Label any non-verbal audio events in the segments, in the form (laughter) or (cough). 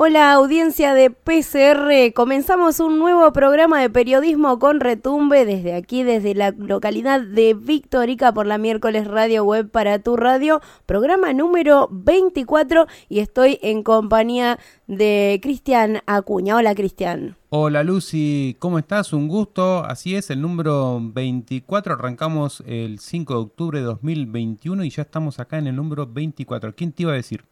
Hola audiencia de PCR, comenzamos un nuevo programa de periodismo con retumbe desde aquí, desde la localidad de Victorica por la miércoles Radio Web para tu radio, programa número 24 y estoy en compañía de Cristian Acuña. Hola Cristian. Hola Lucy, ¿cómo estás? Un gusto. Así es, el número 24, arrancamos el 5 de octubre de 2021 y ya estamos acá en el número 24. ¿Quién te iba a decir?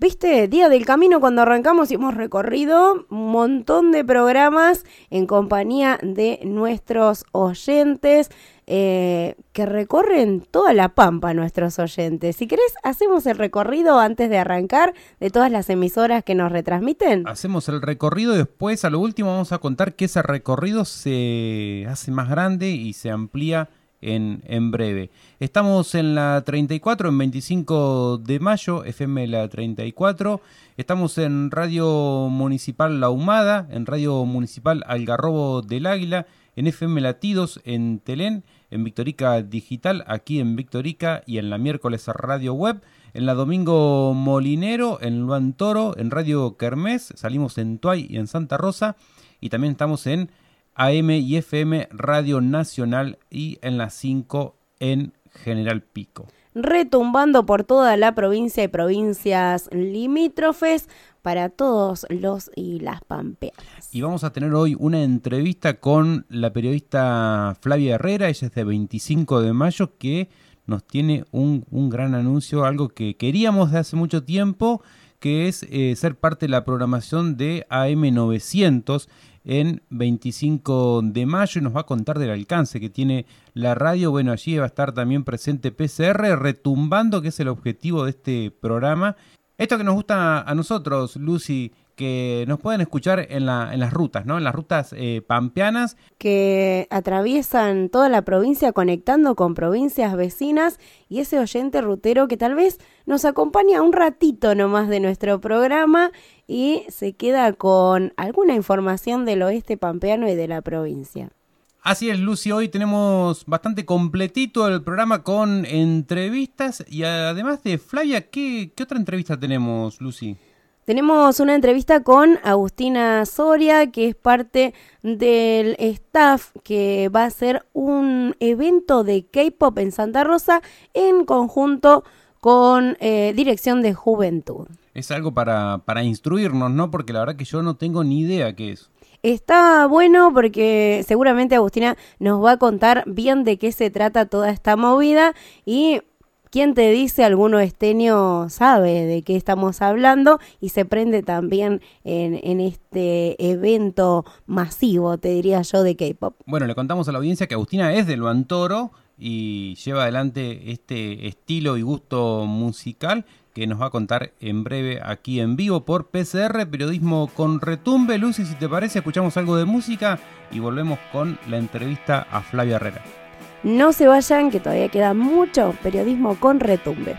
Viste, Día del Camino, cuando arrancamos y hemos recorrido un montón de programas en compañía de nuestros oyentes eh, que recorren toda la pampa, nuestros oyentes. Si querés, hacemos el recorrido antes de arrancar de todas las emisoras que nos retransmiten. Hacemos el recorrido y después, a lo último, vamos a contar que ese recorrido se hace más grande y se amplía en, en, breve. Estamos en la 34, en 25 de mayo, FM la 34. Estamos en Radio Municipal La Humada, en Radio Municipal Algarrobo del Águila, en FM Latidos, en Telén, en Victorica Digital, aquí en Victorica y en la miércoles Radio Web. En la Domingo Molinero, en Luan Toro, en Radio Kermés, salimos en Tuay y en Santa Rosa. Y también estamos en AM y FM Radio Nacional y en las 5 en General Pico. Retumbando por toda la provincia y provincias limítrofes para todos los y las pampeanas. Y vamos a tener hoy una entrevista con la periodista Flavia Herrera, ella es de 25 de mayo, que nos tiene un, un gran anuncio, algo que queríamos de hace mucho tiempo, que es eh, ser parte de la programación de AM900 en 25 de mayo y nos va a contar del alcance que tiene la radio. Bueno, allí va a estar también presente PCR, retumbando, que es el objetivo de este programa. Esto que nos gusta a nosotros, Lucy, que nos pueden escuchar en, la, en las rutas, ¿no? En las rutas eh, pampeanas. Que atraviesan toda la provincia conectando con provincias vecinas y ese oyente rutero que tal vez nos acompaña un ratito nomás de nuestro programa y se queda con alguna información del oeste pampeano y de la provincia. Así es, Lucy, hoy tenemos bastante completito el programa con entrevistas y además de Flavia, ¿qué, qué otra entrevista tenemos, Lucy? Tenemos una entrevista con Agustina Soria, que es parte del staff que va a hacer un evento de K-Pop en Santa Rosa en conjunto con eh, Dirección de Juventud. Es algo para, para instruirnos, ¿no? Porque la verdad que yo no tengo ni idea qué es. Está bueno porque seguramente Agustina nos va a contar bien de qué se trata toda esta movida y ¿Quién te dice alguno esteño sabe de qué estamos hablando y se prende también en, este evento masivo, te diría yo, de K-pop? Bueno, le contamos a la audiencia que Agustina es de Luantoro y lleva adelante este estilo y gusto musical que nos va a contar en breve aquí en vivo por PCR, periodismo con retumbe. Lucy, si te parece, escuchamos algo de música y volvemos con la entrevista a Flavia Herrera. No se vayan, que todavía queda mucho periodismo con retumbe.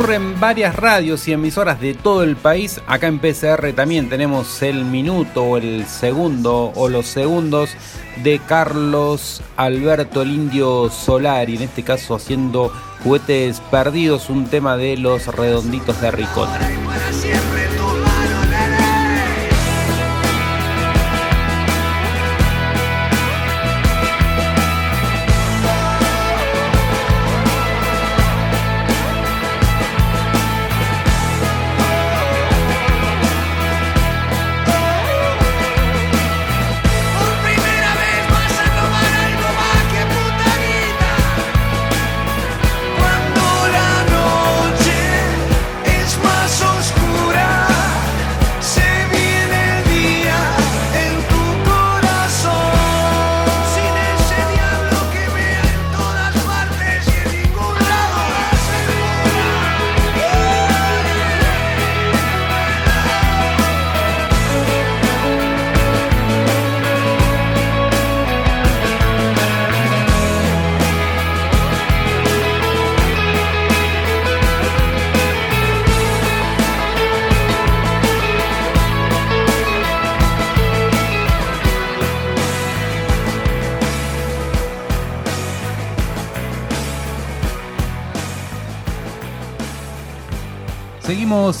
Y como ocurre en varias radios y emisoras de todo el país, acá en PCR también tenemos el minuto o el segundo o los segundos de Carlos Alberto el Indio Solari, en este caso haciendo juguetes perdidos, un tema de los redonditos de Ricota.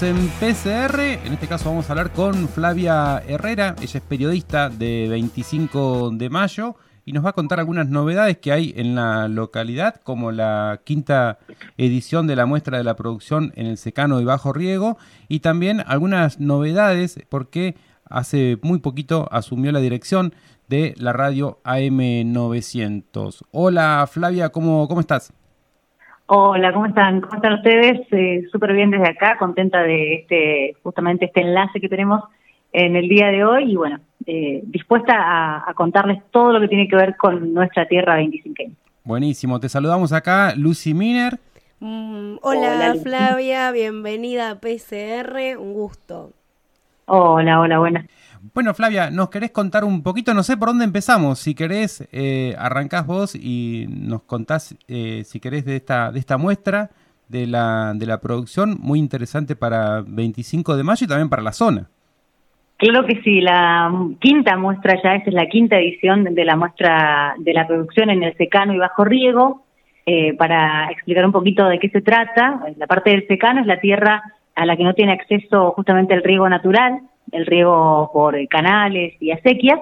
En PCR, en este caso vamos a hablar con Flavia Herrera, ella es periodista de 25 de mayo y nos va a contar algunas novedades que hay en la localidad, como la quinta edición de la muestra de la producción en el secano y bajo riego, y también algunas novedades porque hace muy poquito asumió la dirección de la radio AM900. Hola Flavia, ¿cómo, cómo estás? Hola, ¿cómo están? ¿Cómo están ustedes? Eh, Súper bien desde acá, contenta de este justamente este enlace que tenemos en el día de hoy y bueno, eh, dispuesta a, contarles todo lo que tiene que ver con nuestra tierra 25. Buenísimo, te saludamos acá, Lucy Miner. Mm, hola, Flavia, bienvenida a PCR, un gusto. Hola, hola, buenas. Bueno, Flavia, ¿nos querés contar un poquito? No sé por dónde empezamos. Si querés, eh, arrancás vos y nos contás, eh, si querés, de esta, de esta muestra de la, de la producción, muy interesante para 25 de mayo y también para la zona. Claro que sí, la quinta muestra ya, es la quinta edición de la muestra de la producción en el secano y bajo riego. Eh, para explicar un poquito de qué se trata, la parte del secano es la tierra a la que no tiene acceso justamente el riego natural, el riego por canales y acequias,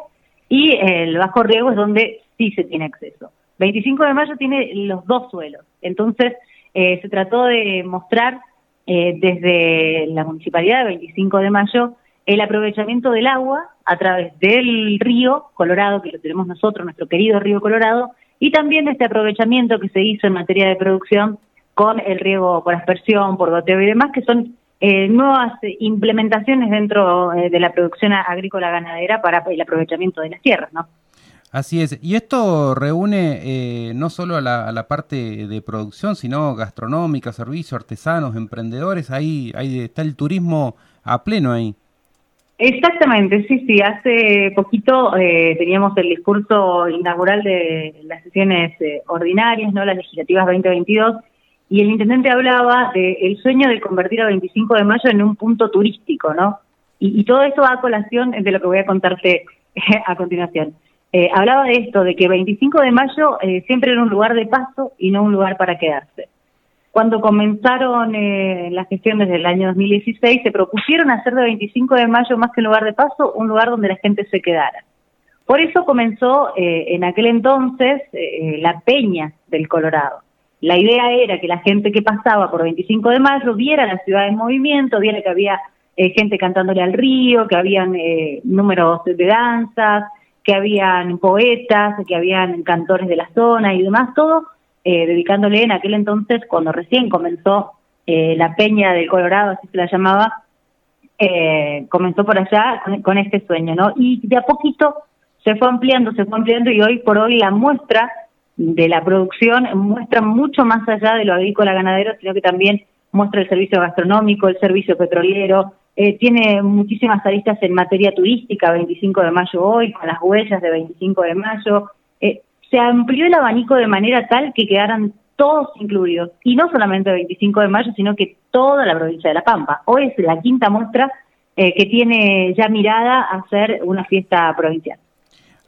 y el bajo riego es donde sí se tiene acceso. 25 de mayo tiene los dos suelos, entonces eh, se trató de mostrar eh, desde la municipalidad de 25 de mayo el aprovechamiento del agua a través del río Colorado, que lo tenemos nosotros, nuestro querido río Colorado, y también de este aprovechamiento que se hizo en materia de producción con el riego por aspersión, por goteo y demás, que son eh, nuevas implementaciones dentro eh, de la producción agrícola ganadera para el aprovechamiento de las tierras, ¿no? Así es, y esto reúne eh, no solo a la, parte de producción, sino gastronómica, servicios, artesanos, emprendedores, ahí, ahí está el turismo a pleno ahí. Exactamente, sí, sí. Hace poquito teníamos el discurso inaugural de las sesiones ordinarias, no las legislativas 2022, y el intendente hablaba del sueño de convertir a 25 de mayo en un punto turístico, ¿no? Y, todo esto va a colación de lo que voy a contarte a continuación. Eh, hablaba de esto, de que 25 de mayo eh, siempre era un lugar de paso y no un lugar para quedarse. Cuando comenzaron eh, la gestión desde el año 2016, se propusieron hacer de 25 de mayo más que un lugar de paso, un lugar donde la gente se quedara. Por eso comenzó en aquel entonces la Peña del Colorado la idea era que la gente que pasaba por 25 de mayo viera la ciudad en movimiento, viera que había eh, gente cantándole al río, que habían eh, números de danzas, que habían poetas, que habían cantores de la zona y demás, todo eh, dedicándole en aquel entonces, cuando recién comenzó la Peña del Colorado, así se la llamaba, comenzó por allá con este sueño, ¿no? Y de a poquito se fue ampliando, se fue ampliando y hoy por hoy la muestra de la producción muestra mucho más allá de lo agrícola ganadero, sino que también muestra el servicio gastronómico, el servicio petrolero, eh, tiene muchísimas aristas en materia turística, 25 de mayo hoy, con las huellas de 25 de mayo. Eh, se amplió el abanico de manera tal que quedaran todos incluidos, y no solamente el 25 de mayo, sino que toda la provincia de La Pampa. Hoy es la quinta muestra eh, que tiene ya mirada a hacer una fiesta provincial.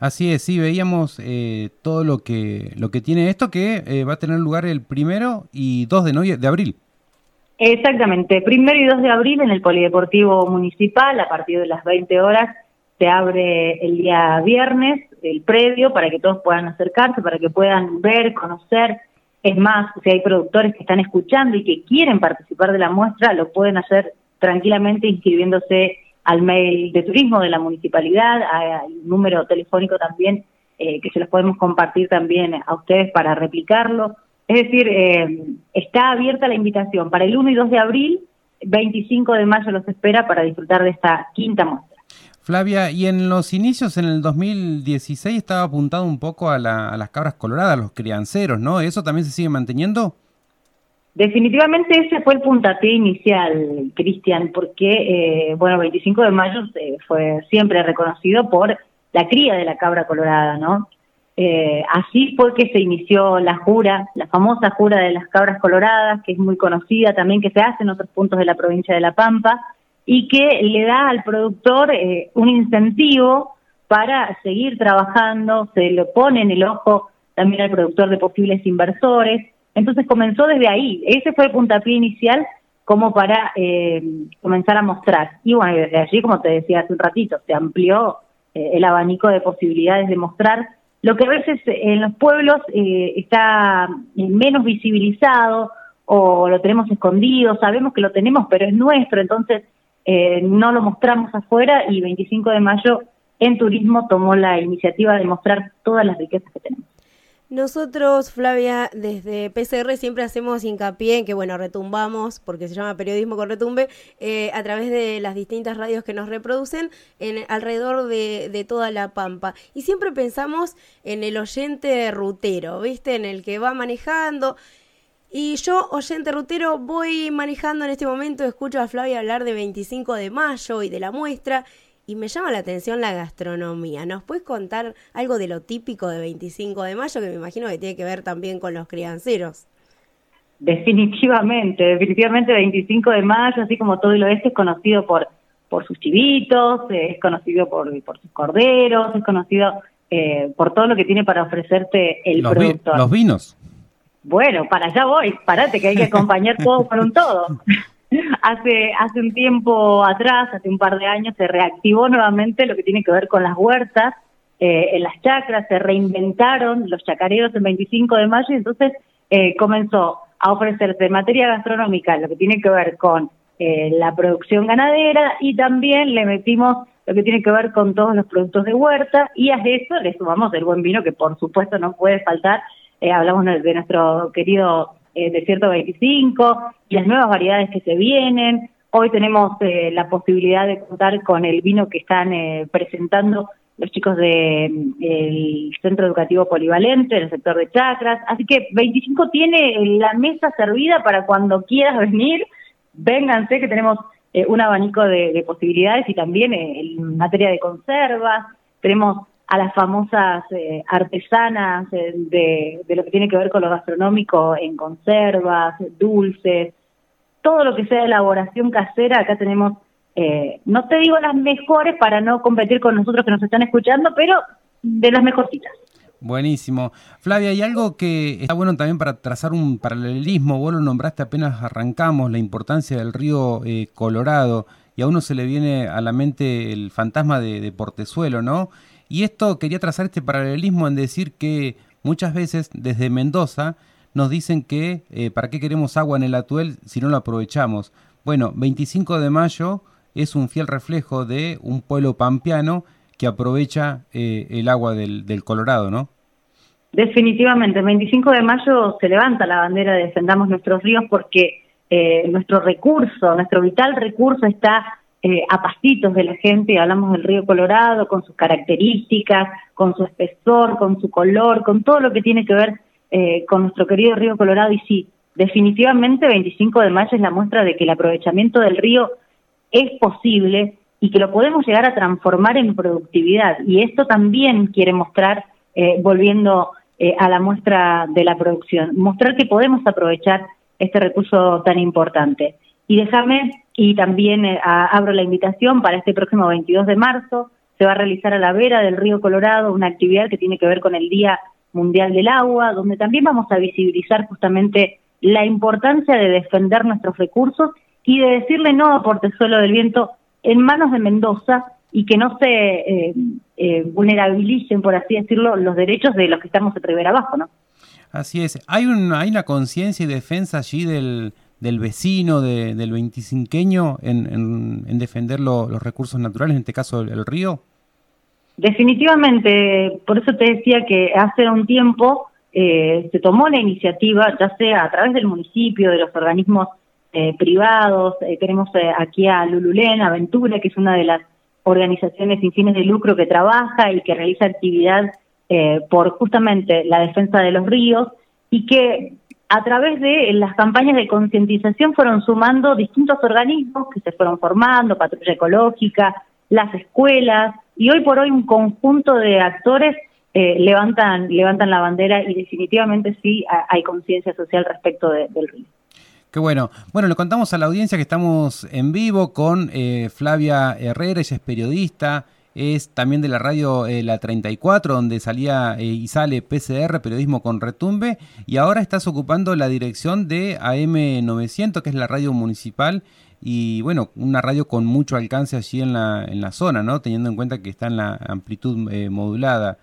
Así es, sí, veíamos eh, todo lo que, lo que tiene esto, que eh, va a tener lugar el primero y 2 de, de abril. Exactamente, primero y 2 de abril en el Polideportivo Municipal, a partir de las 20 horas, se abre el día viernes el predio para que todos puedan acercarse, para que puedan ver, conocer. Es más, si hay productores que están escuchando y que quieren participar de la muestra, lo pueden hacer tranquilamente inscribiéndose al mail de turismo de la municipalidad, al número telefónico también, eh, que se los podemos compartir también a ustedes para replicarlo. Es decir, eh, está abierta la invitación para el 1 y 2 de abril, 25 de mayo los espera para disfrutar de esta quinta muestra. Flavia, y en los inicios, en el 2016, estaba apuntado un poco a, a las cabras coloradas, a los crianceros, ¿no? ¿Eso también se sigue manteniendo? Definitivamente ese fue el puntapié inicial, Cristian, porque, eh, bueno, 25 de mayo fue siempre reconocido por la cría de la cabra colorada, ¿no? Eh, así fue que se inició la jura, la famosa jura de las cabras coloradas, que es muy conocida también, que se hace en otros puntos de la provincia de La Pampa, y que le da al productor eh, un incentivo para seguir trabajando, se le pone en el ojo también al productor de posibles inversores, entonces comenzó desde ahí, ese fue el puntapié inicial como para eh, comenzar a mostrar. Y bueno, desde allí, como te decía hace un ratito, se amplió eh, el abanico de posibilidades de mostrar lo que a veces en los pueblos eh, está menos visibilizado o lo tenemos escondido, sabemos que lo tenemos, pero es nuestro, entonces no lo mostramos afuera y 25 de mayo en turismo tomó la iniciativa de mostrar todas las riquezas que tenemos. Nosotros, Flavia, desde PCR siempre hacemos hincapié en que, bueno, retumbamos, porque se llama periodismo con retumbe, eh, a través de las distintas radios que nos reproducen en, alrededor de, de, toda la Pampa. Y siempre pensamos en el oyente rutero, ¿viste? En el que va manejando. Y yo, oyente rutero, voy manejando en este momento, escucho a Flavia hablar de 25 de mayo y de la muestra y me llama la atención la gastronomía. ¿Nos puedes contar algo de lo típico de 25 de mayo que me imagino que tiene que ver también con los crianceros? Definitivamente, definitivamente 25 de mayo, así como todo el oeste es conocido por por sus chivitos, es conocido por, por sus corderos, es conocido eh, por todo lo que tiene para ofrecerte el los productor. los vinos. Bueno, para allá voy, parate que hay que (laughs) acompañar todo con un todo. (laughs) (laughs) hace, hace un tiempo atrás, hace un par de años, se reactivó nuevamente lo que tiene que ver con las huertas eh, en las chacras, se reinventaron los chacareros el 25 de mayo y entonces eh, comenzó a ofrecerse materia gastronómica, lo que tiene que ver con eh, la producción ganadera y también le metimos lo que tiene que ver con todos los productos de huerta y a eso le sumamos el buen vino que por supuesto no puede faltar. hablamos de nuestro querido eh, Desierto 25 y las nuevas variedades que se vienen. Hoy tenemos eh, la posibilidad de contar con el vino que están eh, presentando los chicos del de, Centro Educativo Polivalente, del sector de chacras. Así que 25 tiene la mesa servida para cuando quieras venir, vénganse que tenemos eh, un abanico de, de, posibilidades y también en materia de conservas. Tenemos a las famosas eh, artesanas eh, de, de, lo que tiene que ver con lo gastronómico en conservas, dulces, todo lo que sea elaboración casera, acá tenemos, eh, no te digo las mejores para no competir con nosotros que nos están escuchando, pero de las mejorcitas. Buenísimo. Flavia, hay algo que está bueno también para trazar un paralelismo, vos lo nombraste apenas arrancamos, la importancia del río Colorado, y a uno se le viene a la mente el fantasma de, de Portezuelo, ¿no? Y esto quería trazar este paralelismo en decir que muchas veces desde Mendoza nos dicen que eh, para qué queremos agua en el atuel si no lo aprovechamos. Bueno, 25 de mayo es un fiel reflejo de un pueblo pampeano que aprovecha eh, el agua del, del, Colorado, ¿no? Definitivamente, el 25 de mayo se levanta la bandera de defendamos nuestros ríos porque eh, nuestro recurso, nuestro vital recurso está eh, a pasitos de la gente, hablamos del río Colorado, con sus características, con su espesor, con su color, con todo lo que tiene que ver eh, con nuestro querido río Colorado. Y sí, definitivamente 25 de mayo es la muestra de que el aprovechamiento del río es posible y que lo podemos llegar a transformar en productividad. Y esto también quiere mostrar, eh, volviendo eh, a la muestra de la producción, mostrar que podemos aprovechar este recurso tan importante. Y déjame, y también eh, abro la invitación para este próximo 22 de marzo, se va a realizar a la vera del río Colorado una actividad que tiene que ver con el Día Mundial del Agua, donde también vamos a visibilizar justamente la importancia de defender nuestros recursos y de decirle no a Portezuelo del Viento en manos de Mendoza y que no se eh, eh, vulnerabilicen, por así decirlo, los derechos de los que estamos a Rivera abajo, ¿no? Así es. Hay, un, hay una conciencia y defensa allí del, del vecino, del veinticinqueño, en, en, defender los recursos naturales, en este caso el, río? Definitivamente, por eso te decía que hace un tiempo eh, se tomó la iniciativa, ya sea a través del municipio, de los organismos eh, privados, eh, tenemos aquí a Lululén, Aventura, que es una de las organizaciones sin fines de lucro que trabaja y que realiza actividad por justamente la defensa de los ríos y que a través de las campañas de concientización fueron sumando distintos organismos que se fueron formando, patrulla ecológica, las escuelas, y hoy por hoy un conjunto de actores eh, levantan, levantan la bandera y definitivamente sí hay conciencia social respecto del río. Qué bueno. Bueno, le contamos a la audiencia que estamos en vivo con eh, Flavia Herrera, ella es periodista, es también de la radio eh, La 34, donde salía eh, y sale PCR, Periodismo con Retumbe, y ahora estás ocupando la dirección de AM900, que es la radio municipal, y bueno, una radio con mucho alcance allí en la, en la zona, ¿no? Teniendo en cuenta que está en la amplitud eh, modulada.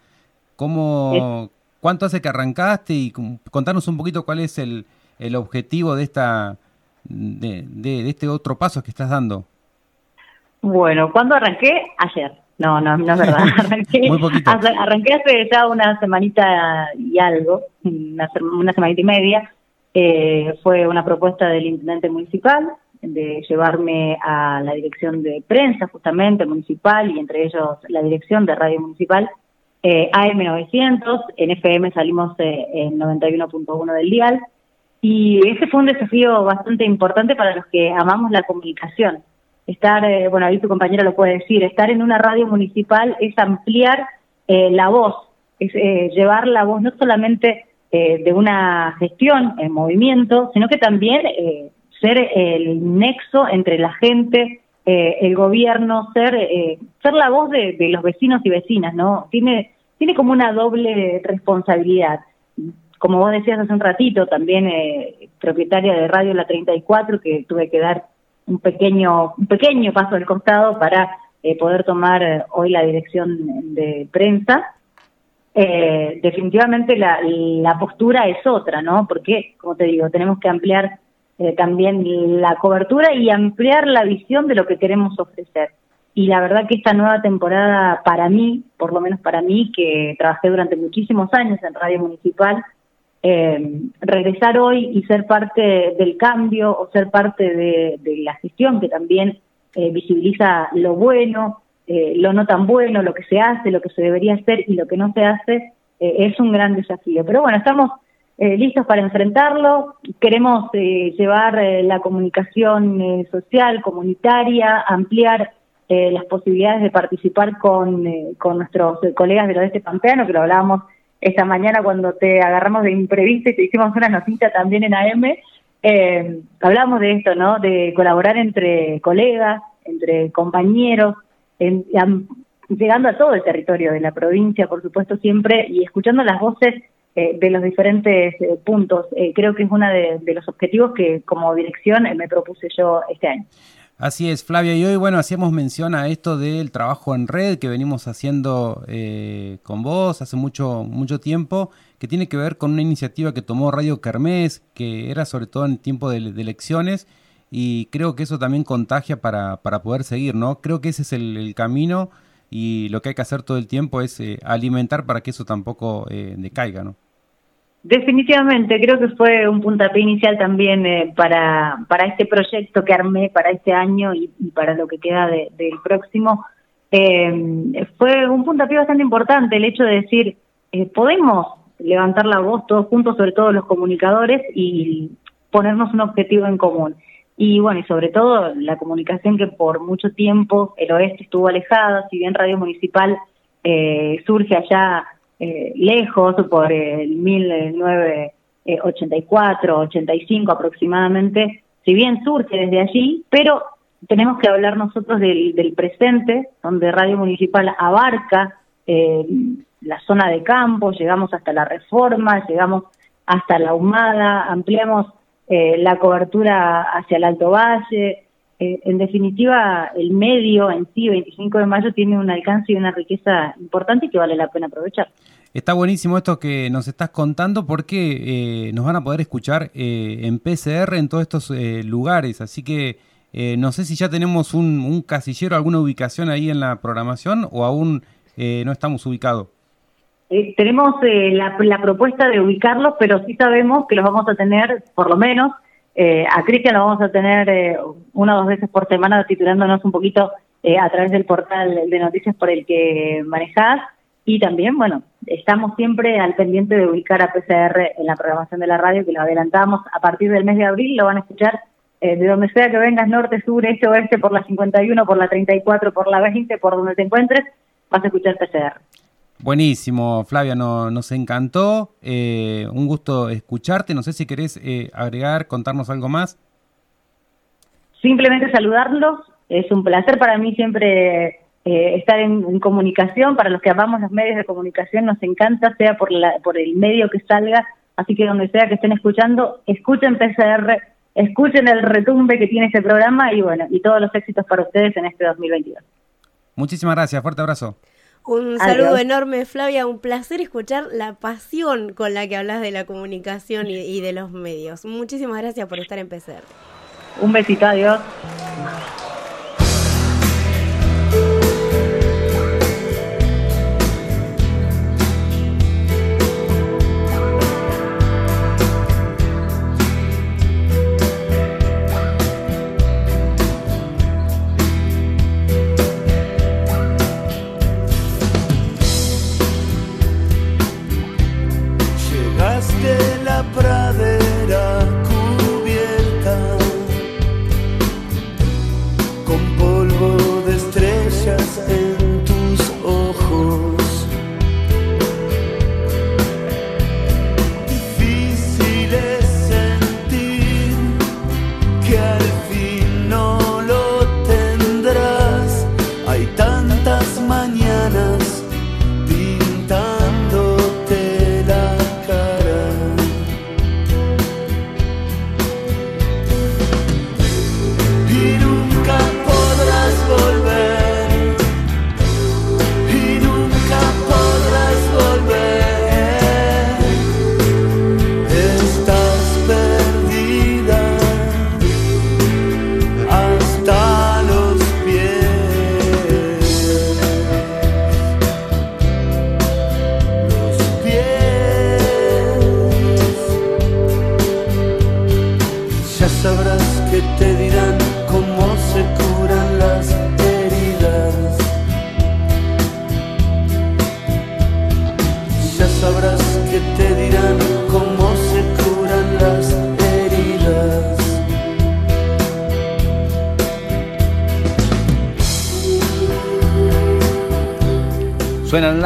¿Cómo, ¿Cuánto hace que arrancaste? Y contanos un poquito cuál es el, el objetivo de, esta, de, de, de este otro paso que estás dando. Bueno, ¿cuándo arranqué? Ayer. No, no, no es verdad. (laughs) Arranqué, arranqué hace ya una semanita y algo, una, una semanita y media. Eh, fue una propuesta del intendente municipal de llevarme a la dirección de prensa justamente municipal y entre ellos la dirección de radio municipal eh, AM900, en FM salimos eh, en 91.1 del dial y ese fue un desafío bastante importante para los que amamos la comunicación estar, eh, bueno, ahí tu compañera lo puede decir, estar en una radio municipal es ampliar eh, la voz, es eh, llevar la voz no solamente de una gestión en movimiento, sino que también ser el nexo entre la gente, el gobierno, ser ser la voz de, de, los vecinos y vecinas, ¿no? Tiene tiene como una doble responsabilidad. Como vos decías hace un ratito, también propietaria de Radio La 34, que tuve que dar un pequeño, un pequeño paso al costado para eh, poder tomar eh, hoy la dirección de prensa. Eh, definitivamente la, la, postura es otra, ¿no? Porque, como te digo, tenemos que ampliar también la cobertura y ampliar la visión de lo que queremos ofrecer. Y la verdad que esta nueva temporada para mí, por lo menos para mí, que trabajé durante muchísimos años en Radio Municipal, eh, regresar hoy y ser parte del cambio o ser parte de, la gestión que también eh, visibiliza lo bueno, eh, lo no tan bueno, lo que se hace, lo que se debería hacer y lo que no se hace, eh, es un gran desafío. Pero bueno, estamos listos para enfrentarlo, queremos llevar la comunicación social, comunitaria, ampliar las posibilidades de participar con, con nuestros colegas del oeste pampeano, que lo hablábamos esta mañana cuando te agarramos de imprevisto y te hicimos una notita también en AM, eh, hablamos de esto, ¿no? De colaborar entre colegas, entre compañeros, llegando a todo el territorio de la provincia, por supuesto, siempre, y escuchando las voces eh, de los diferentes eh, puntos. Eh, creo que es uno de, de, los objetivos que como dirección me propuse yo este año. Así es, Flavia, y hoy, bueno, hacíamos mención a esto del trabajo en red que venimos haciendo eh, con vos hace mucho, mucho tiempo, que tiene que ver con una iniciativa que tomó Radio Kermés, que era sobre todo en tiempo de, elecciones, y creo que eso también contagia para, para poder seguir, ¿no? Creo que ese es el, camino y lo que hay que hacer todo el tiempo es eh, alimentar para que eso tampoco eh, decaiga, ¿no? Definitivamente, creo que fue un puntapié inicial también eh, para, para este proyecto que armé para este año y, para lo que queda del próximo. Eh, fue un puntapié bastante importante el hecho de decir, eh, podemos levantar la voz todos juntos, sobre todo los comunicadores, y ponernos un objetivo en común. Y bueno, y sobre todo la comunicación que por mucho tiempo el oeste estuvo alejada, si bien Radio Municipal surge allá eh, lejos, por el 1984, 85 aproximadamente, si bien surge desde allí, pero tenemos que hablar nosotros del, presente, donde Radio Municipal abarca eh, la zona de campo, llegamos hasta la reforma, llegamos hasta la humada, ampliamos eh, la cobertura hacia el Alto Valle. Eh, en definitiva, el medio en sí, 25 de mayo, tiene un alcance y una riqueza importante que vale la pena aprovechar. Está buenísimo esto que nos estás contando porque nos van a poder escuchar en PCR en todos estos lugares, así que eh, no sé si ya tenemos un, casillero, alguna ubicación ahí en la programación o aún eh, no estamos ubicados. Eh, tenemos la, propuesta de ubicarlos, pero sí sabemos que los vamos a tener, por lo menos, a Cristian lo vamos a tener una o dos veces por semana titulándonos un poquito a través del portal de noticias por el que manejás. Y también, bueno, estamos siempre al pendiente de ubicar a PCR en la programación de la radio, que lo adelantamos a partir del mes de abril, lo van a escuchar eh, de donde sea que vengas, norte, sur, este, oeste, por la 51, por la 34, por la 20, por donde te encuentres, vas a escuchar PCR. Buenísimo, Flavia, nos encantó. Eh, un gusto escucharte. No sé si querés eh, agregar, contarnos algo más. Simplemente saludarlos. Es un placer para mí siempre estar en, comunicación. Para los que amamos los medios de comunicación, nos encanta, sea por, la, por el medio que salga. Así que donde sea que estén escuchando, escuchen PCR escuchen el retumbe que tiene este programa y bueno, y todos los éxitos para ustedes en este 2022. Muchísimas gracias, fuerte abrazo. Un saludo enorme, Flavia. Un placer escuchar la pasión con la que hablas de la comunicación y, y de los medios. Muchísimas gracias por estar en PCR. Un besito, adiós.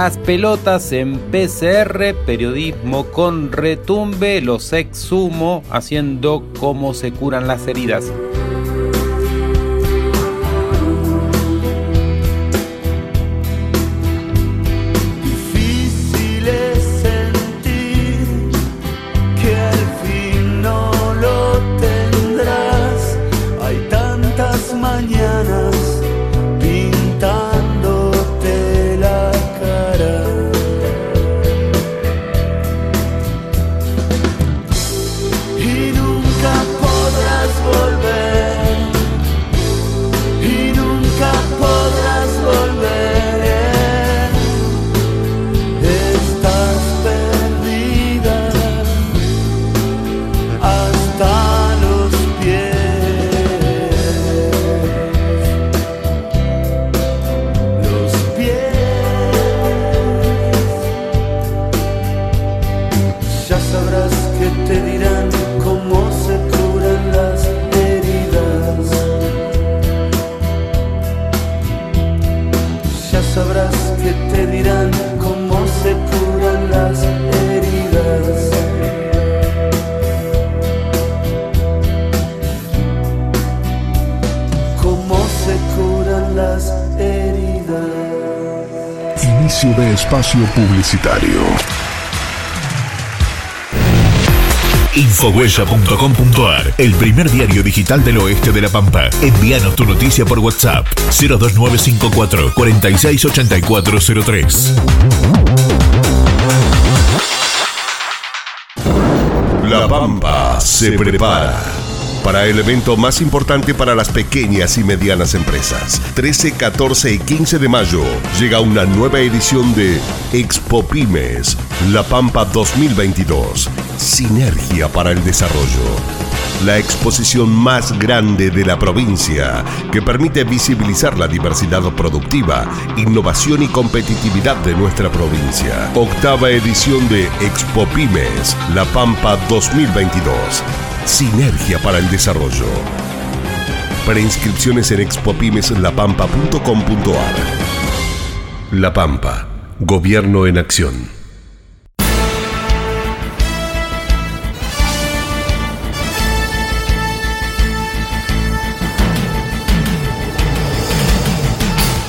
Las pelotas en PCR, periodismo con retumbe, los exhumo haciendo cómo se curan las heridas. Espacio publicitario. Infohuella.com.ar, el primer diario digital del oeste de La Pampa. Envíanos tu noticia por WhatsApp 02954 468403. La Pampa se prepara para el evento más importante para las pequeñas y medianas empresas. 13, 14 y 15 de mayo llega una nueva edición de Expo Pymes, La Pampa 2022. Sinergia para el desarrollo. La exposición más grande de la provincia que permite visibilizar la diversidad productiva, innovación y competitividad de nuestra provincia. Octava edición de Expo Pymes, La Pampa 2022 Sinergia para el desarrollo. Preinscripciones en expopimeslapampa.com.ar. La Pampa, Gobierno en Acción.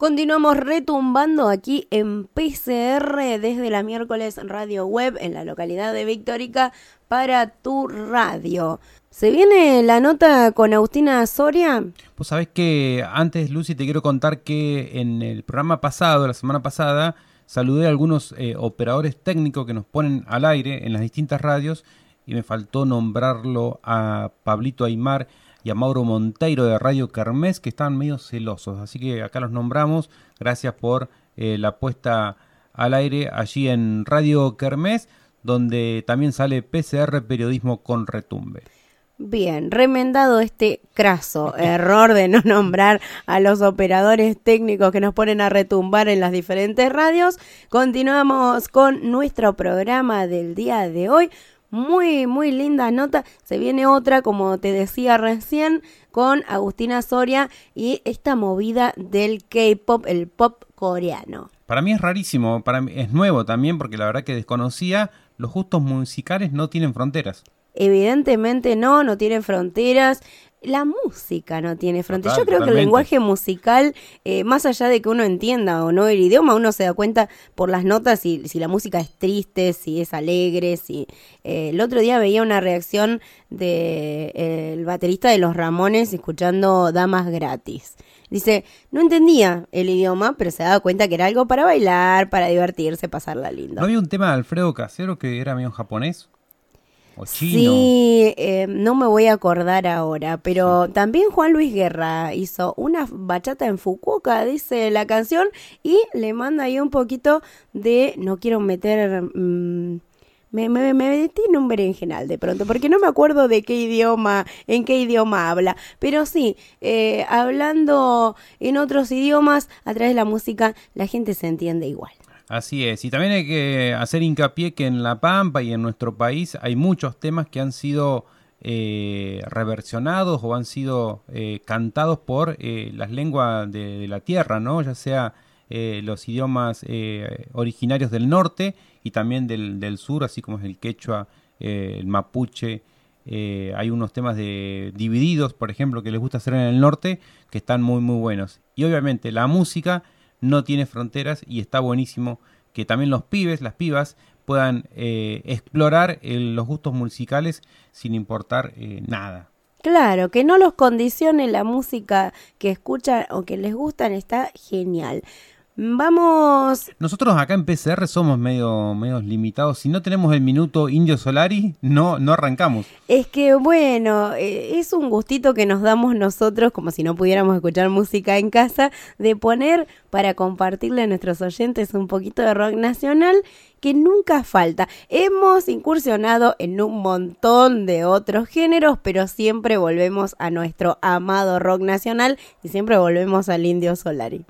Continuamos retumbando aquí en PCR desde la miércoles Radio Web en la localidad de Victórica para tu radio. ¿Se viene la nota con Agustina Soria? Pues sabes que antes, Lucy, te quiero contar que en el programa pasado, la semana pasada, saludé a algunos eh, operadores técnicos que nos ponen al aire en las distintas radios y me faltó nombrarlo a Pablito Aymar y a Mauro Monteiro de Radio Kermés que estaban medio celosos. Así que acá los nombramos. Gracias por eh, la puesta al aire allí en Radio Kermés, donde también sale PCR Periodismo con Retumbe. Bien, remendado este craso (laughs) error de no nombrar a los operadores técnicos que nos ponen a retumbar en las diferentes radios, continuamos con nuestro programa del día de hoy. Muy, muy linda nota. Se viene otra, como te decía recién, con Agustina Soria y esta movida del K-pop, el pop coreano. Para mí es rarísimo, para mí es nuevo también porque la verdad que desconocía, los gustos musicales no tienen fronteras. Evidentemente no, no tiene fronteras. La música no tiene fronteras. Yo creo que el lenguaje musical, eh, más allá de que uno entienda o no el idioma, uno se da cuenta por las notas si, si la música es triste, si es alegre, si... Eh, el otro día veía una reacción del de, eh, el baterista de Los Ramones escuchando Damas Gratis. Dice, no entendía el idioma, pero se daba cuenta que era algo para bailar, para divertirse, pasarla lindo. ¿No había un tema de Alfredo Casero que era medio japonés? Sí, eh, no me voy a acordar ahora, pero también Juan Luis Guerra hizo una bachata en Fukuoka, dice la canción, y le manda ahí un poquito de, no quiero meter... Mm, me, me, me metí en un berenjenal de pronto, porque no me acuerdo de qué idioma, en qué idioma habla. Pero sí, eh, hablando en otros idiomas, a través de la música, la gente se entiende igual. Así es, y también hay que hacer hincapié que en La Pampa y en nuestro país hay muchos temas que han sido eh, reversionados o han sido eh, cantados por eh, las lenguas de, la tierra, ¿no? Ya sea los idiomas originarios del norte y también del, del, sur, así como es el quechua, el mapuche. hay unos temas de divididos, por ejemplo, que les gusta hacer en el norte, que están muy muy buenos. Y obviamente la música no tiene fronteras y está buenísimo que también los pibes, las pibas, puedan eh, explorar los gustos musicales sin importar eh, nada. Claro, que no los condicione la música que escuchan o que les gustan, está genial. Vamos. Nosotros acá en PCR somos medio, medio limitados. Si no tenemos el minuto Indio Solari, no, no arrancamos. Es que bueno, eh, es un gustito que nos damos nosotros, como si no pudiéramos escuchar música en casa, de poner para compartirle a nuestros oyentes un poquito de rock nacional que nunca falta. Hemos incursionado en un montón de otros géneros, pero siempre volvemos a nuestro amado rock nacional y siempre volvemos al Indio Solari.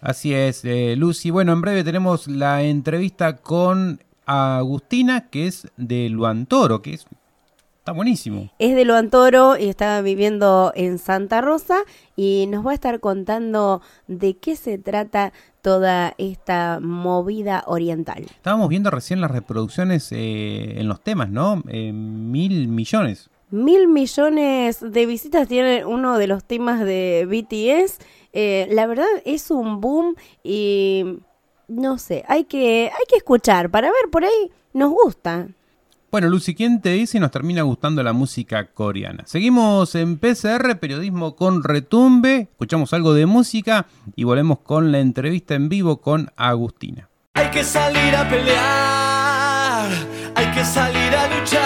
Así es, eh, Lucy. Bueno, en breve tenemos la entrevista con Agustina, que es de Luantoro, que es Está buenísimo. Es de Lo Antoro y está viviendo en Santa Rosa y nos va a estar contando de qué se trata toda esta movida oriental. Estábamos viendo recién las reproducciones eh, en los temas, ¿no? Eh, mil millones. Mil millones de visitas tiene uno de los temas de BTS. Eh, la verdad es un boom y no sé, hay que, hay que escuchar para ver por ahí nos gusta. Bueno, Lucy, ¿quién te dice nos termina gustando la música coreana? Seguimos en PCR, periodismo con retumbe, escuchamos algo de música y volvemos con la entrevista en vivo con Agustina. Hay que salir a pelear, hay que salir a luchar,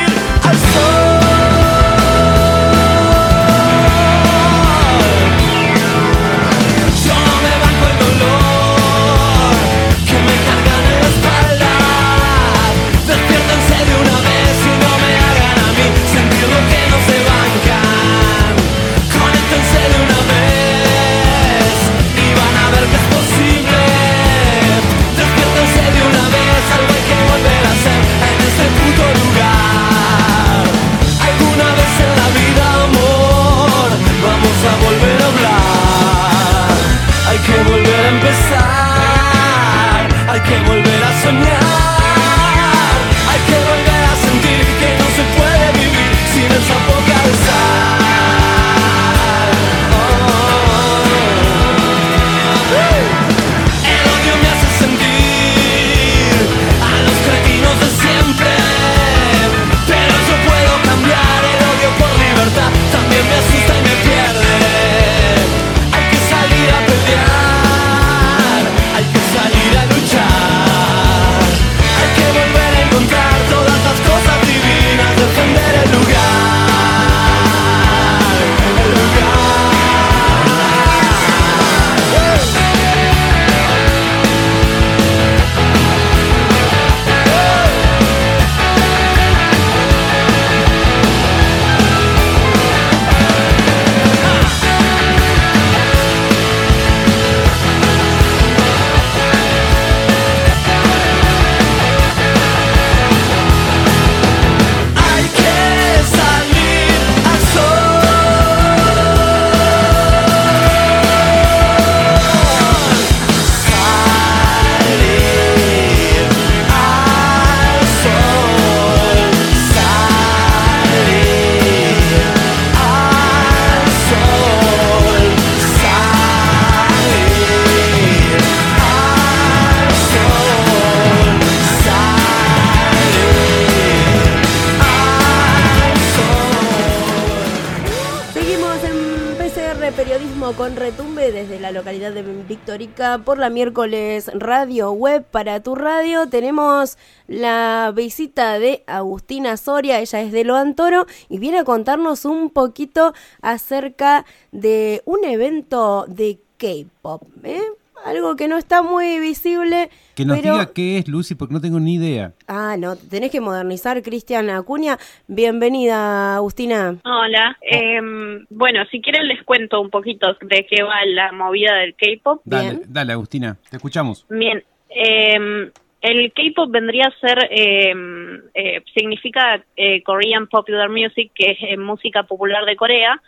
por la miércoles radio web para tu radio. Tenemos la visita de Agustina Soria, ella es de Lo Antoro y viene a contarnos un poquito acerca de un evento de K-pop. ¿eh? Algo que no está muy visible. Que nos diga qué es, Lucy, porque no tengo ni idea. Ah, no, tenés que modernizar, Cristian Acuña. Bienvenida, Agustina. Hola. Em, bueno, si quieren les cuento un poquito de qué va la movida del K-pop. Dale, dale, Agustina, te escuchamos. Bien. Em, el K-pop vendría a ser, em, eh, significa eh, Korean Popular Music, que es eh, música popular de Corea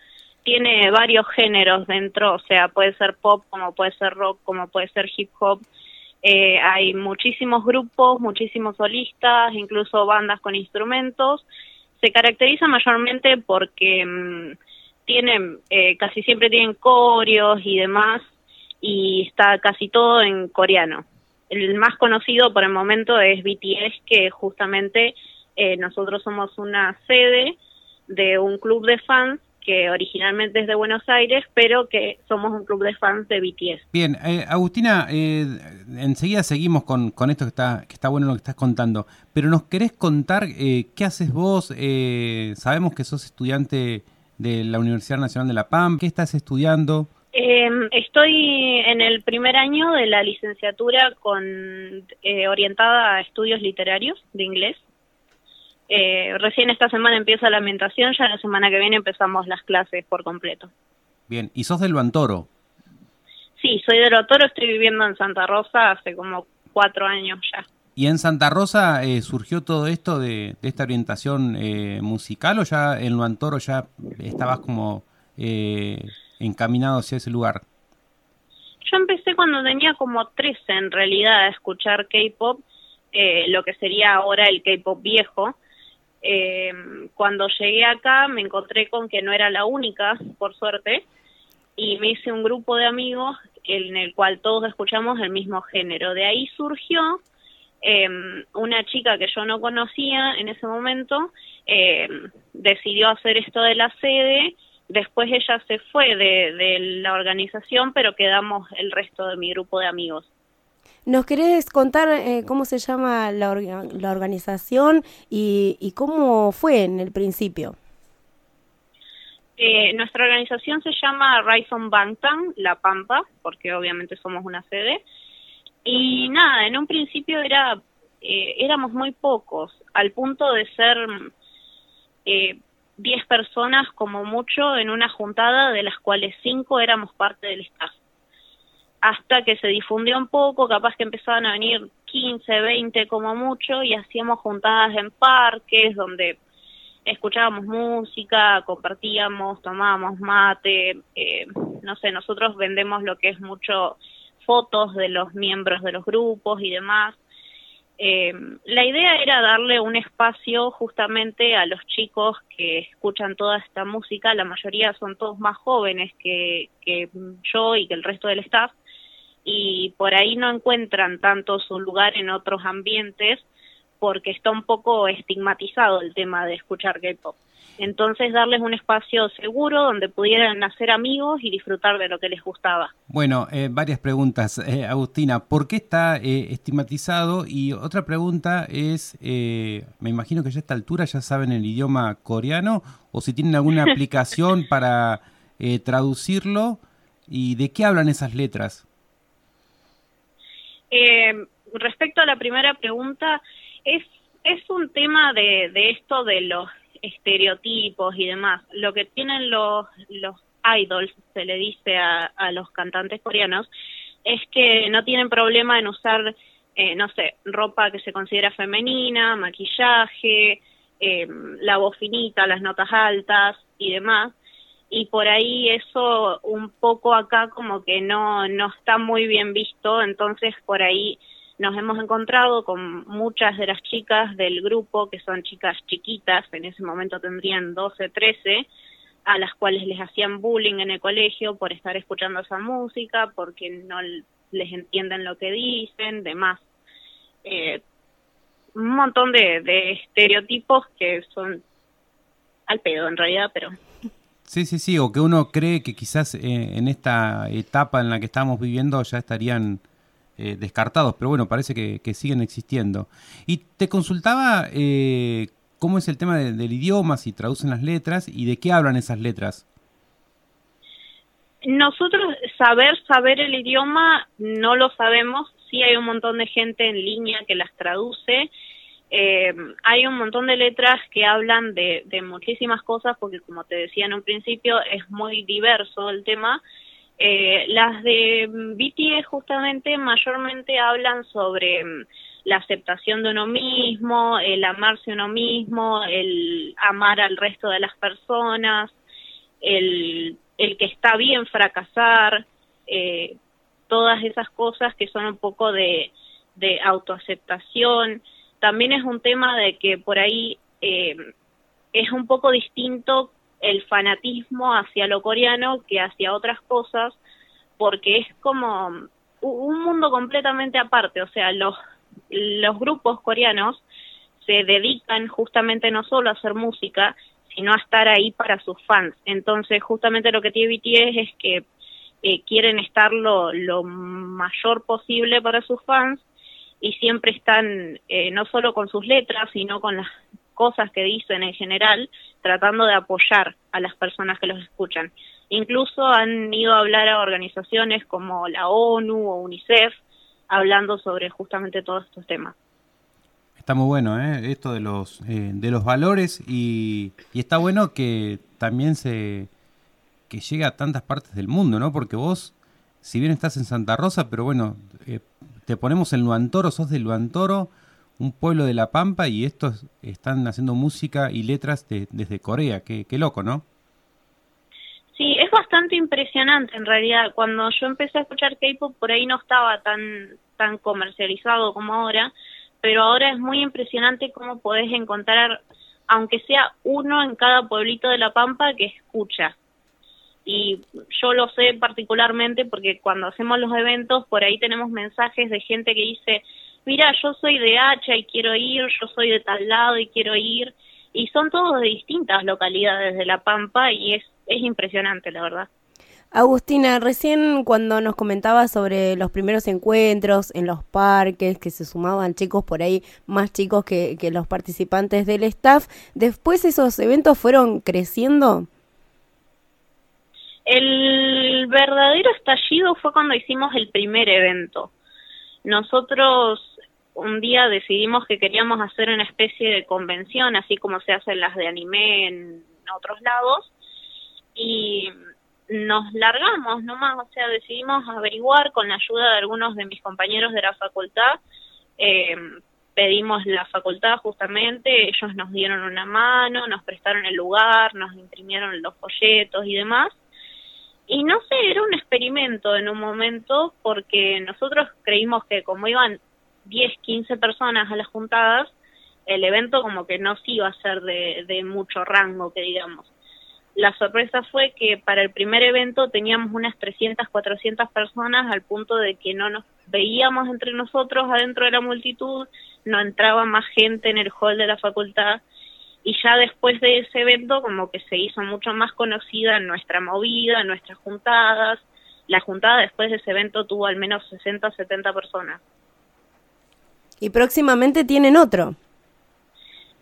tiene varios géneros dentro, o sea, puede ser pop, como puede ser rock, como puede ser hip hop. Eh, hay muchísimos grupos, muchísimos solistas, incluso bandas con instrumentos. Se caracteriza mayormente porque mm, tienen, eh, casi siempre tienen coreos y demás, y está casi todo en coreano. El más conocido por el momento es BTS, que justamente eh, nosotros somos una sede de un club de fans que originalmente es de Buenos Aires, pero que somos un club de fans de BTS. Bien, eh, Agustina, eh, enseguida seguimos con, con, esto que está, que está bueno lo que estás contando, pero ¿nos querés contar eh, qué haces vos? sabemos que sos estudiante de la Universidad Nacional de La Pampa. ¿Qué estás estudiando? Em, estoy en el primer año de la licenciatura con eh, orientada a estudios literarios de inglés. Eh, recién esta semana empieza la ambientación, ya la semana que viene empezamos las clases por completo. Bien, ¿y sos del Bantoro? Sí, soy del Bantoro, estoy viviendo en Santa Rosa hace como cuatro años ya. ¿Y en Santa Rosa eh, surgió todo esto de, esta orientación eh, musical o ya en Bantoro ya estabas como eh, encaminado hacia ese lugar? Yo empecé cuando tenía como 13 en realidad a escuchar K-pop, lo que sería ahora el K-pop viejo. Cuando llegué acá me encontré con que no era la única, por suerte, y me hice un grupo de amigos en el cual todos escuchamos el mismo género. De ahí surgió em, una chica que yo no conocía en ese momento, em, decidió hacer esto de la sede, después ella se fue de, la organización, pero quedamos el resto de mi grupo de amigos. ¿Nos querés contar eh, cómo se llama la, la organización y, y cómo fue en el principio? Eh, nuestra organización se llama Rise on La Pampa, porque obviamente somos una sede. Y nada, en un principio era eh, éramos muy pocos, al punto de ser eh, 10 personas como mucho en una juntada, de las cuales 5 éramos parte del staff. Hasta que se difundió un poco, capaz que empezaban a venir 15, 20 como mucho, y hacíamos juntadas en parques donde escuchábamos música, compartíamos, tomábamos mate, eh, no sé, nosotros vendemos lo que es mucho fotos de los miembros de los grupos y demás. Eh, la idea era darle un espacio justamente a los chicos que escuchan toda esta música, la mayoría son todos más jóvenes que, que yo y que el resto del staff, y por ahí no encuentran tanto su lugar en otros ambientes porque está un poco estigmatizado el tema de escuchar K-pop. Entonces darles un espacio seguro donde pudieran hacer amigos y disfrutar de lo que les gustaba. Bueno, eh, varias preguntas, eh, Agustina. ¿Por qué está eh, estigmatizado? Y otra pregunta es, me imagino que ya a esta altura ya saben el idioma coreano o si tienen alguna (laughs) aplicación para traducirlo y de qué hablan esas letras. Respecto a la primera pregunta, es, es un tema de, de esto de los estereotipos y demás. Lo que tienen los, los idols, se le dice a, a los cantantes coreanos, es que no tienen problema en usar, eh, no sé, ropa que se considera femenina, maquillaje, eh, la voz finita, las notas altas y demás. Y por ahí eso un poco acá como que no, no está muy bien visto, entonces por ahí nos hemos encontrado con muchas de las chicas del grupo, que son chicas chiquitas, en ese momento tendrían 12, 13, a las cuales les hacían bullying en el colegio por estar escuchando esa música, porque no les entienden lo que dicen, demás. Eh, un montón de, estereotipos que son al pedo en realidad, pero... Sí, sí, sí, o que uno cree que quizás eh, en esta etapa en la que estamos viviendo ya estarían eh, descartados, pero bueno, parece que, siguen existiendo. Y te consultaba eh, cómo es el tema del idioma, si traducen las letras y de qué hablan esas letras. Nosotros saber, saber el idioma no lo sabemos, sí hay un montón de gente en línea que las traduce, eh, hay un montón de letras que hablan de, muchísimas cosas, porque como te decía en un principio, es muy diverso el tema, eh, las de BTS justamente mayormente hablan sobre mm, la aceptación de uno mismo, el amarse uno mismo, el amar al resto de las personas, el, el que está bien fracasar, eh, todas esas cosas que son un poco de, de autoaceptación. También es un tema de que por ahí eh, es un poco distinto el fanatismo hacia lo coreano que hacia otras cosas, porque es como un mundo completamente aparte, o sea, los, los grupos coreanos se dedican justamente no solo a hacer música, sino a estar ahí para sus fans. Entonces, justamente lo que tiene BTS es que eh, quieren estar lo, lo mayor posible para sus fans y siempre están eh, no solo con sus letras, sino con las cosas que dicen en general, tratando de apoyar a las personas que los escuchan. Incluso han ido a hablar a organizaciones como la ONU o UNICEF, hablando sobre justamente todos estos temas. Está muy bueno, ¿eh? Esto de los, eh, de los valores y, y, está bueno que también se que llegue a tantas partes del mundo, ¿no? Porque vos, si bien estás en Santa Rosa, pero bueno, eh, te ponemos en Luantoro, sos de Luantoro, un pueblo de La Pampa, y estos están haciendo música y letras desde Corea. Qué, qué loco, ¿no? Sí, es bastante impresionante en realidad. Cuando yo empecé a escuchar K-pop, por ahí no estaba tan, tan comercializado como ahora pero ahora es muy impresionante cómo podés encontrar, aunque sea uno en cada pueblito de La Pampa que escucha. Y yo lo sé particularmente porque cuando hacemos los eventos, por ahí tenemos mensajes de gente que dice, mira, yo soy de Hacha y quiero ir, yo soy de tal lado y quiero ir. Y son todos de distintas localidades de La Pampa y es, es impresionante, la verdad. Agustina, recién cuando nos comentaba sobre los primeros encuentros en los parques, que se sumaban chicos por ahí, más chicos que, los participantes del staff, ¿después esos eventos fueron creciendo? El verdadero estallido fue cuando hicimos el primer evento. Nosotros un día decidimos que queríamos hacer una especie de convención, así como se hacen las de anime en otros lados, y nos largamos nomás, o sea, decidimos averiguar con la ayuda de algunos de mis compañeros de la facultad, eh, pedimos la facultad justamente, ellos nos dieron una mano, nos prestaron el lugar, nos imprimieron los folletos y demás. Y no sé, era un experimento en un momento porque nosotros creímos que como iban 10, 15 personas a las juntadas, el evento como que no se iba a ser de, mucho rango, que digamos. La sorpresa fue que para el primer evento teníamos unas 300, 400 personas al punto de que no nos veíamos entre nosotros adentro de la multitud, no entraba más gente en el hall de la facultad y ya después de ese evento como que se hizo mucho más conocida nuestra movida, nuestras juntadas. La juntada después de ese evento tuvo al menos 60 70 personas. Y próximamente tienen otro.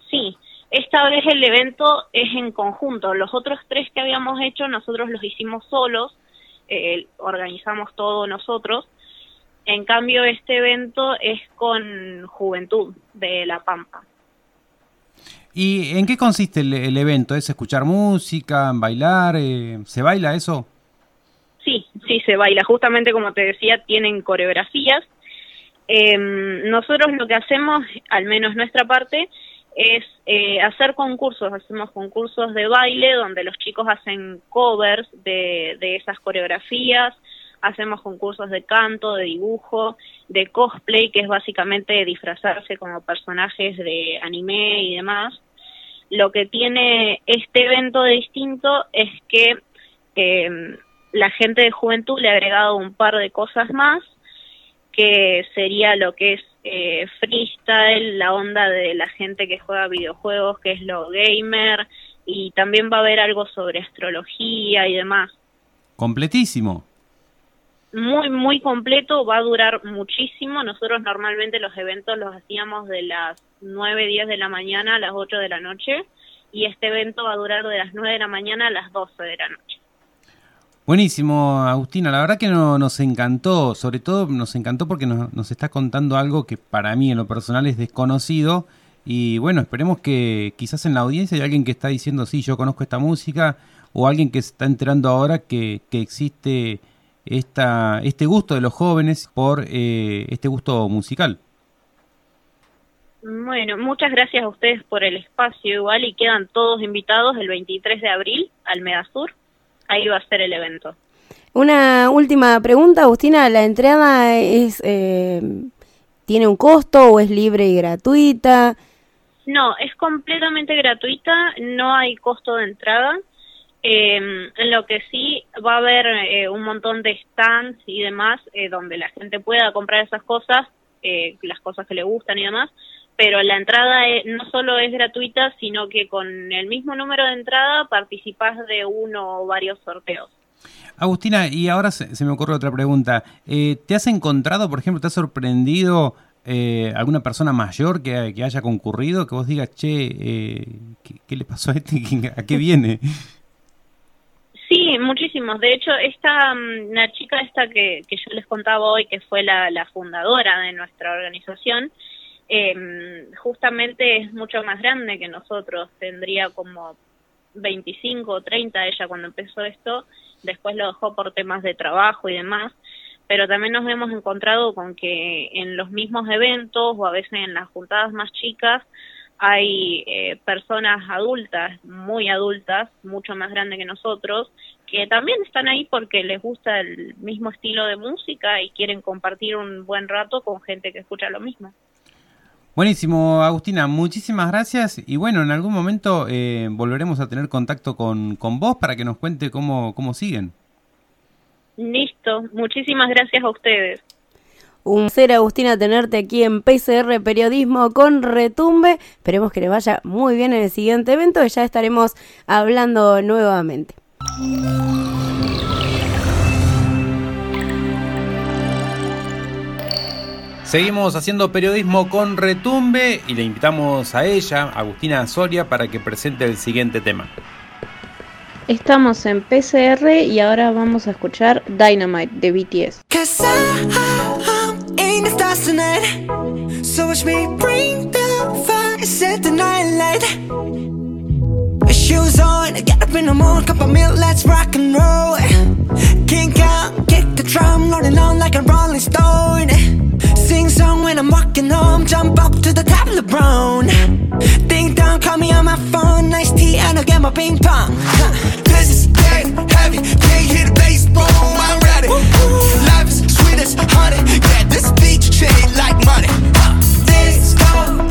Sí, esta vez el evento es en conjunto. Los otros tres que habíamos hecho, nosotros los hicimos solos, eh, organizamos todo nosotros. En cambio, este evento es con Juventud de La Pampa. ¿Y en qué consiste el, evento? ¿Es escuchar música, bailar? Eh, ¿Se baila eso? Sí, sí, se baila. Justamente como te decía, tienen coreografías. Em, nosotros lo que hacemos, al menos nuestra parte, es eh, hacer concursos, hacemos concursos de baile donde los chicos hacen covers de esas coreografías, hacemos concursos de canto, de dibujo, de cosplay, que es básicamente disfrazarse como personajes de anime y demás. Lo que tiene este evento de distinto es que eh, la gente de juventud le ha agregado un par de cosas más, que sería lo que es eh, freestyle, la onda de la gente que juega videojuegos, que es lo gamer, y también va a haber algo sobre astrología y demás. Completísimo. Muy, muy completo, va a durar muchísimo. Nosotros normalmente los eventos los hacíamos de las 9, 10 de la mañana a las 8 de la noche, y este evento va a durar de las 9 de la mañana a las 12 de la noche. Buenísimo, Agustina. La verdad que no, nos encantó, sobre todo nos encantó porque nos, nos está contando algo que para mí en lo personal es desconocido. Y bueno, esperemos que quizás en la audiencia hay alguien que está diciendo, sí, yo conozco esta música, o alguien que se está enterando ahora que, que existe esta, este gusto de los jóvenes por eh, este gusto musical. Bueno, muchas gracias a ustedes por el espacio igual y quedan todos invitados el 23 de abril al Medasur ahí va a ser el evento. Una última pregunta, Agustina, ¿la entrada es eh, tiene un costo o es libre y gratuita? No, es completamente gratuita, no hay costo de entrada. Eh, lo que sí va a haber eh, un montón de stands y demás eh, donde la gente pueda comprar esas cosas, eh, las cosas que le gustan y demás, pero la entrada no solo es gratuita, sino que con el mismo número de entrada participas de uno o varios sorteos. Agustina, y ahora se, me ocurre otra pregunta. Eh, ¿Te has encontrado, por ejemplo, te has sorprendido eh, alguna persona mayor que, que, haya concurrido, que vos digas, che, eh, ¿qué, le pasó a este? (laughs) ¿A qué viene? Sí, muchísimos. De hecho, esta mm, la chica esta que, que yo les contaba hoy, que fue la, la fundadora de nuestra organización, eh, justamente es mucho más grande que nosotros. Tendría como 25 o 30 ella cuando empezó esto. Después lo dejó por temas de trabajo y demás pero también nos hemos encontrado con que en los mismos eventos o a veces en las juntadas más chicas hay eh, personas adultas, muy adultas, mucho más grandes que nosotros, que también están ahí porque les gusta el mismo estilo de música y quieren compartir un buen rato con gente que escucha lo mismo. Buenísimo, Agustina, muchísimas gracias y bueno, en algún momento eh, volveremos a tener contacto con, con vos para que nos cuente cómo, cómo siguen. Listo, muchísimas gracias a ustedes. Un ser Agustina tenerte aquí en PCR Periodismo con Retumbe. Esperemos que le vaya muy bien en el siguiente evento y ya estaremos hablando nuevamente. Seguimos haciendo periodismo con Retumbe y le invitamos a ella, Agustina Soria, para que presente el siguiente tema. Estamos en PCR y ahora vamos a escuchar Dynamite de BTS. Shoes on, get up in the morning, cup of milk, let's rock and roll. Kink out, kick the drum, rolling on like a rolling stone. Sing song when I'm walking home, jump up to the top of the brown. Ding dong, call me on my phone, nice tea, and I'll get my ping pong. This is getting heavy, can't hear the bass, boom, I'm ready. Life this honey, yeah, this beach chain like money. Huh. Things go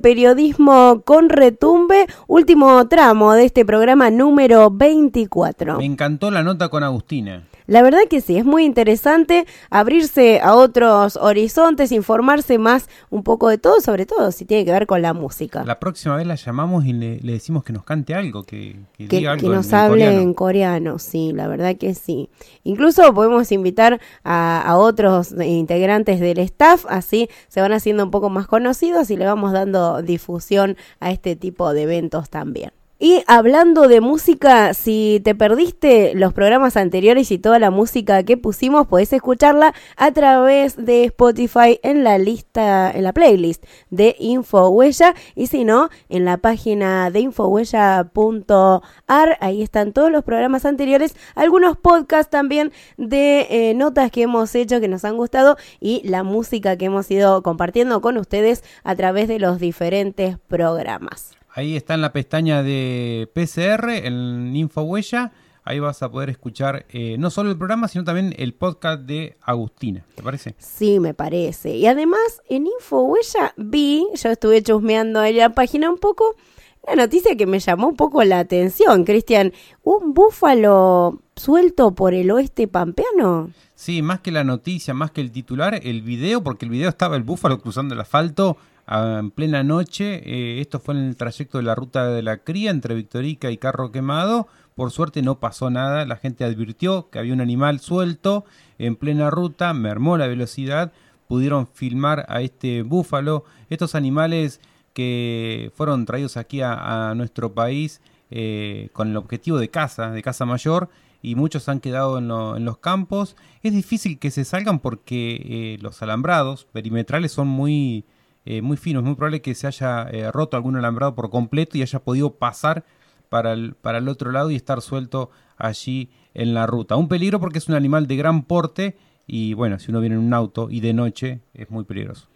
Periodismo con Retumbe, último tramo de este programa número 24. Me encantó la nota con Agustina. La verdad que sí, es muy interesante abrirse a otros horizontes, informarse más un poco de todo, sobre todo si tiene que ver con la música. La próxima vez la llamamos y le, le decimos que nos cante algo, que, que que, diga que algo nos en hable coreano. en coreano, sí, la verdad que sí. Incluso podemos invitar a, a otros integrantes del staff, así se van haciendo un poco más conocidos y le vamos dando difusión a este tipo de eventos también. Y hablando de música, si te perdiste los programas anteriores y toda la música que pusimos, podés escucharla a través de Spotify en la lista, en la playlist de Infohuella y si no, en la página de infohuella.ar, ahí están todos los programas anteriores, algunos podcasts también de eh, notas que hemos hecho que nos han gustado y la música que hemos ido compartiendo con ustedes a través de los diferentes programas. Ahí está en la pestaña de PCR, en Infohuella. Ahí vas a poder escuchar eh, no solo el programa, sino también el podcast de Agustina. ¿Te parece? Sí, me parece. Y además, en Infohuella vi, yo estuve chusmeando ahí la página un poco, una noticia que me llamó un poco la atención, Cristian. Un búfalo suelto por el oeste pampeano. Sí, más que la noticia, más que el titular, el video, porque el video estaba el búfalo cruzando el asfalto en plena noche. Eh, esto fue en el trayecto de la ruta de la cría entre Victorica y Carro Quemado. Por suerte no pasó nada, la gente advirtió que había un animal suelto en plena ruta, mermó la velocidad, pudieron filmar a este búfalo. Estos animales que fueron traídos aquí a, nuestro país eh, con el objetivo de caza, de caza mayor, y muchos han quedado en los campos. Es difícil que se salgan porque eh, los alambrados perimetrales son muy, eh, muy finos. Es muy probable que se haya eh, roto algún alambrado por completo y haya podido pasar para el, para el otro lado y estar suelto allí en la ruta. Un peligro porque es un animal de gran porte y bueno, si uno viene en un auto y de noche es muy peligroso.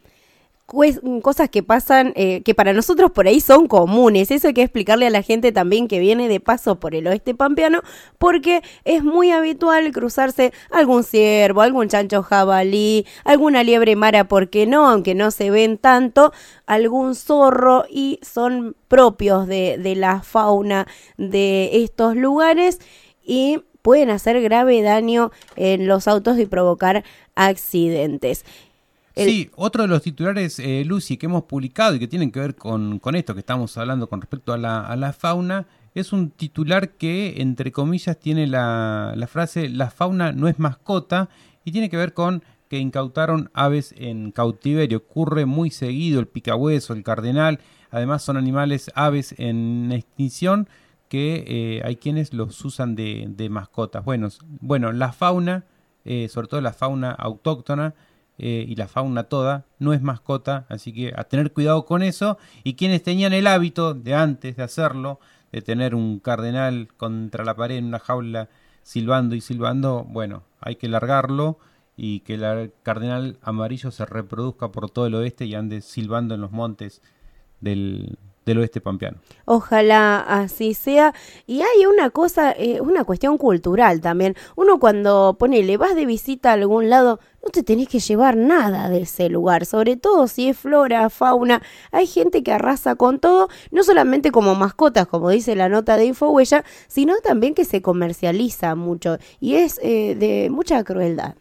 Cosas que pasan, eh, que para nosotros por ahí son comunes. Eso hay que explicarle a la gente también que viene de paso por el oeste pampeano, porque es muy habitual cruzarse algún ciervo, algún chancho jabalí, alguna liebre mara, porque no, aunque no se ven tanto, algún zorro y son propios de, de la fauna de estos lugares y pueden hacer grave daño en los autos y provocar accidentes. Sí, otro de los titulares, eh, Lucy, que hemos publicado y que tienen que ver con, con esto que estamos hablando con respecto a la, la fauna, es un titular que, entre comillas, tiene la, la frase la fauna no es mascota y tiene que ver con que incautaron aves en cautiverio. Ocurre muy seguido el picahueso, el cardenal, además son animales, aves en extinción que eh, hay quienes los usan de, de mascotas. Bueno, bueno la fauna, eh, sobre todo la fauna autóctona, eh, y la fauna toda no es mascota, así que a tener cuidado con eso. Y quienes tenían el hábito de antes de hacerlo, de tener un cardenal contra la pared en una jaula silbando y silbando, bueno, hay que largarlo y que el cardenal amarillo se reproduzca por todo el oeste y ande silbando en los montes del, del oeste pampeano. Ojalá así sea. Y hay una cosa, eh, una cuestión cultural también. Uno cuando pone, le vas de visita a algún lado, no te tenés que llevar nada de ese lugar, sobre todo si es flora, fauna. Hay gente que arrasa con todo, no solamente como mascotas, como dice la nota de Infohuella, sino también que se comercializa mucho y es eh, de mucha crueldad.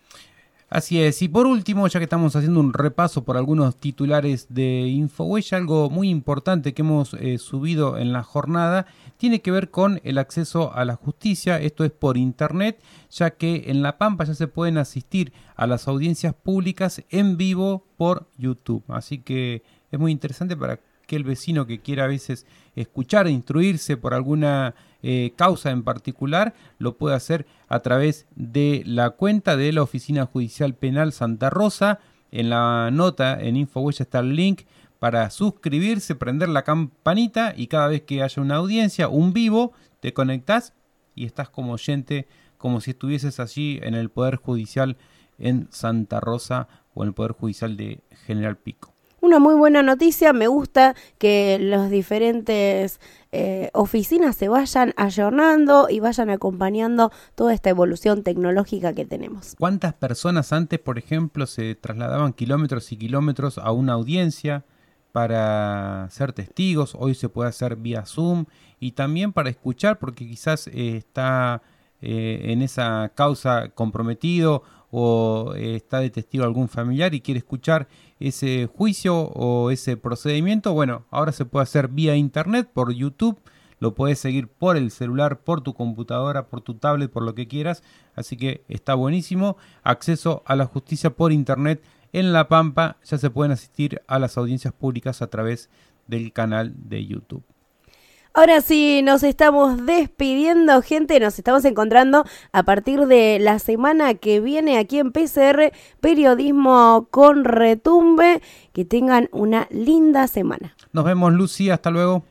Así es, y por último, ya que estamos haciendo un repaso por algunos titulares de Infohuella, algo muy importante que hemos eh, subido en la jornada tiene que ver con el acceso a la justicia, esto es por internet, ya que en La Pampa ya se pueden asistir a las audiencias públicas en vivo por YouTube, así que es muy interesante para que el vecino que quiera a veces escuchar e instruirse por alguna eh, causa en particular, lo puede hacer a través de la cuenta de la Oficina Judicial Penal Santa Rosa. En la nota en Infohuella está el link para suscribirse, prender la campanita y cada vez que haya una audiencia, un vivo, te conectás y estás como oyente, como si estuvieses allí en el Poder Judicial en Santa Rosa o en el Poder Judicial de General Pico. Una muy buena noticia, me gusta que las diferentes eh, oficinas se vayan ayornando y vayan acompañando toda esta evolución tecnológica que tenemos. ¿Cuántas personas antes, por ejemplo, se trasladaban kilómetros y kilómetros a una audiencia para ser testigos? Hoy se puede hacer vía Zoom y también para escuchar, porque quizás eh, está eh, en esa causa comprometido o eh, está de algún familiar y quiere escuchar ese juicio o ese procedimiento, bueno, ahora se puede hacer vía internet, por YouTube, lo puedes seguir por el celular, por tu computadora, por tu tablet, por lo que quieras, así que está buenísimo. Acceso a la justicia por internet en La Pampa, ya se pueden asistir a las audiencias públicas a través del canal de YouTube. Ahora sí, nos estamos despidiendo, gente. Nos estamos encontrando a partir de la semana que viene aquí en PCR, Periodismo con Retumbe. Que tengan una linda semana. Nos vemos, Lucy. Hasta luego.